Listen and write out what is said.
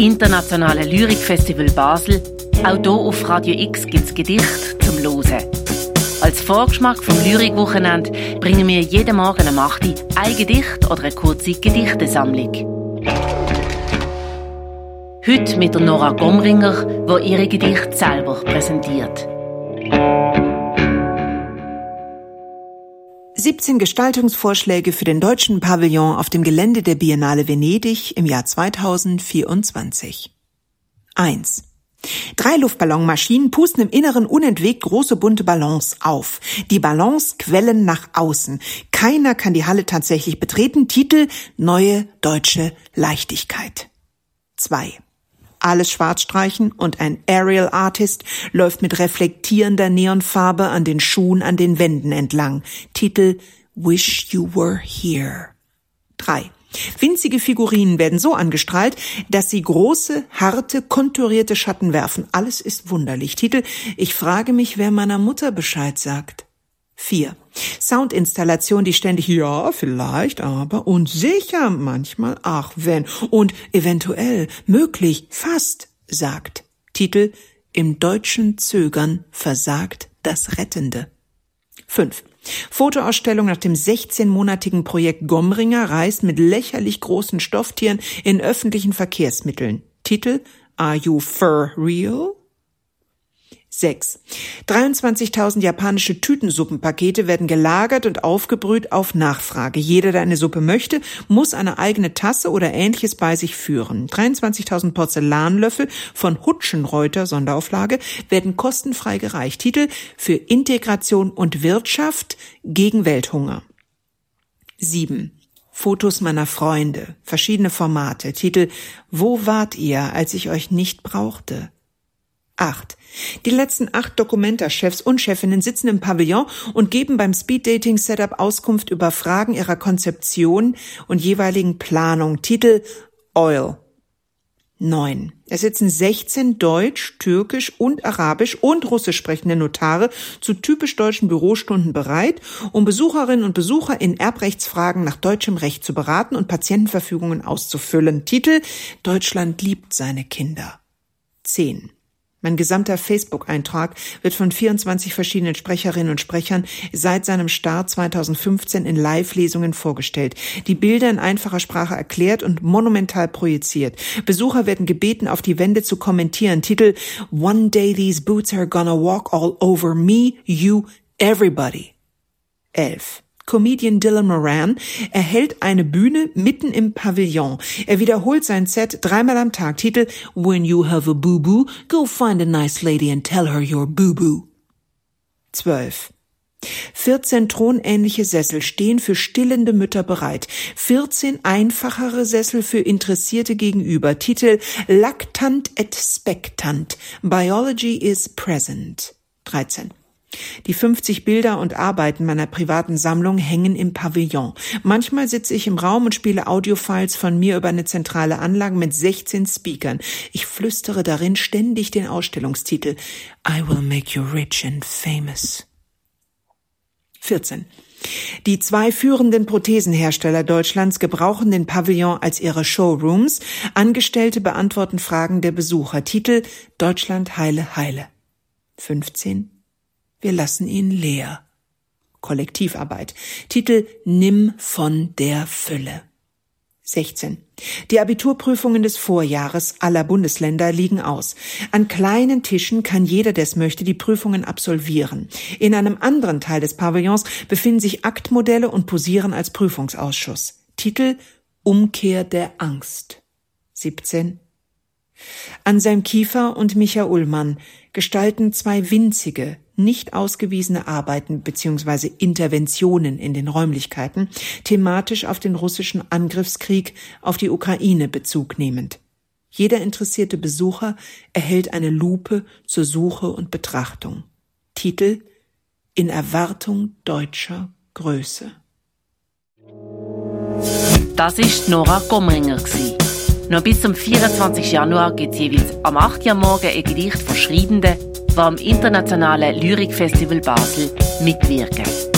internationale Lyrikfestival Basel. Auch hier auf Radio X gibt es Gedichte zum Losen. Als Vorgeschmack vom Lyrikwochenende bringen wir jeden Morgen am 8 Uhr ein Gedicht oder eine kurze Gedichtesammlung. Heute mit der Nora Gomringer, die ihre Gedichte selber präsentiert. 17 Gestaltungsvorschläge für den deutschen Pavillon auf dem Gelände der Biennale Venedig im Jahr 2024. 1. Drei Luftballonmaschinen pusten im Inneren unentwegt große bunte Ballons auf. Die Ballons quellen nach außen. Keiner kann die Halle tatsächlich betreten. Titel Neue deutsche Leichtigkeit. 2 alles schwarz streichen und ein Aerial Artist läuft mit reflektierender Neonfarbe an den Schuhen an den Wänden entlang. Titel Wish You Were Here. 3. Winzige Figurinen werden so angestrahlt, dass sie große, harte, konturierte Schatten werfen. Alles ist wunderlich. Titel Ich frage mich, wer meiner Mutter Bescheid sagt. 4. Soundinstallation, die ständig ja, vielleicht, aber und sicher manchmal, ach wenn und eventuell, möglich, fast sagt. Titel Im deutschen Zögern versagt das Rettende. 5. Fotoausstellung nach dem 16-monatigen Projekt Gomringer reist mit lächerlich großen Stofftieren in öffentlichen Verkehrsmitteln. Titel Are You For Real? 6. 23.000 japanische Tütensuppenpakete werden gelagert und aufgebrüht auf Nachfrage. Jeder, der eine Suppe möchte, muss eine eigene Tasse oder ähnliches bei sich führen. 23.000 Porzellanlöffel von Hutschenreuter Sonderauflage werden kostenfrei gereicht. Titel für Integration und Wirtschaft gegen Welthunger. 7. Fotos meiner Freunde, verschiedene Formate, Titel Wo wart ihr, als ich euch nicht brauchte? 8. Die letzten acht Dokumenta-Chefs und Chefinnen sitzen im Pavillon und geben beim Speed-Dating-Setup Auskunft über Fragen ihrer Konzeption und jeweiligen Planung. Titel Oil. 9. Es sitzen 16 Deutsch, Türkisch und Arabisch und Russisch sprechende Notare zu typisch deutschen Bürostunden bereit, um Besucherinnen und Besucher in Erbrechtsfragen nach deutschem Recht zu beraten und Patientenverfügungen auszufüllen. Titel Deutschland liebt seine Kinder. 10. Mein gesamter Facebook-Eintrag wird von 24 verschiedenen Sprecherinnen und Sprechern seit seinem Start 2015 in Live-Lesungen vorgestellt. Die Bilder in einfacher Sprache erklärt und monumental projiziert. Besucher werden gebeten, auf die Wände zu kommentieren. Titel One day these boots are gonna walk all over me, you, everybody. 11. Comedian Dylan Moran erhält eine Bühne mitten im Pavillon. Er wiederholt sein Set dreimal am Tag. Titel When you have a boo-boo, go find a nice lady and tell her your boo-boo. 12. 14 thronähnliche Sessel stehen für stillende Mütter bereit. 14 einfachere Sessel für Interessierte gegenüber. Titel Lactant et Spectant. Biology is present. 13. Die 50 Bilder und Arbeiten meiner privaten Sammlung hängen im Pavillon. Manchmal sitze ich im Raum und spiele Audiofiles von mir über eine zentrale Anlage mit 16 Speakern. Ich flüstere darin ständig den Ausstellungstitel I will make you rich and famous. 14. Die zwei führenden Prothesenhersteller Deutschlands gebrauchen den Pavillon als ihre Showrooms. Angestellte beantworten Fragen der Besucher. Titel Deutschland heile heile. 15 wir lassen ihn leer. Kollektivarbeit. Titel Nimm von der Fülle. 16. Die Abiturprüfungen des Vorjahres aller Bundesländer liegen aus. An kleinen Tischen kann jeder, der es möchte, die Prüfungen absolvieren. In einem anderen Teil des Pavillons befinden sich Aktmodelle und posieren als Prüfungsausschuss. Titel Umkehr der Angst. 17. Anselm Kiefer und Micha Ullmann gestalten zwei winzige, nicht ausgewiesene Arbeiten bzw. Interventionen in den Räumlichkeiten, thematisch auf den russischen Angriffskrieg auf die Ukraine Bezug nehmend. Jeder interessierte Besucher erhält eine Lupe zur Suche und Betrachtung. Titel In Erwartung deutscher Größe. Das ist Nora Gomringer. Noch bis zum 24. Januar gibt es jeweils am 8. Uhr morgen ein Gedicht von Schreibenden, am Internationalen Lyrikfestival Basel mitwirken.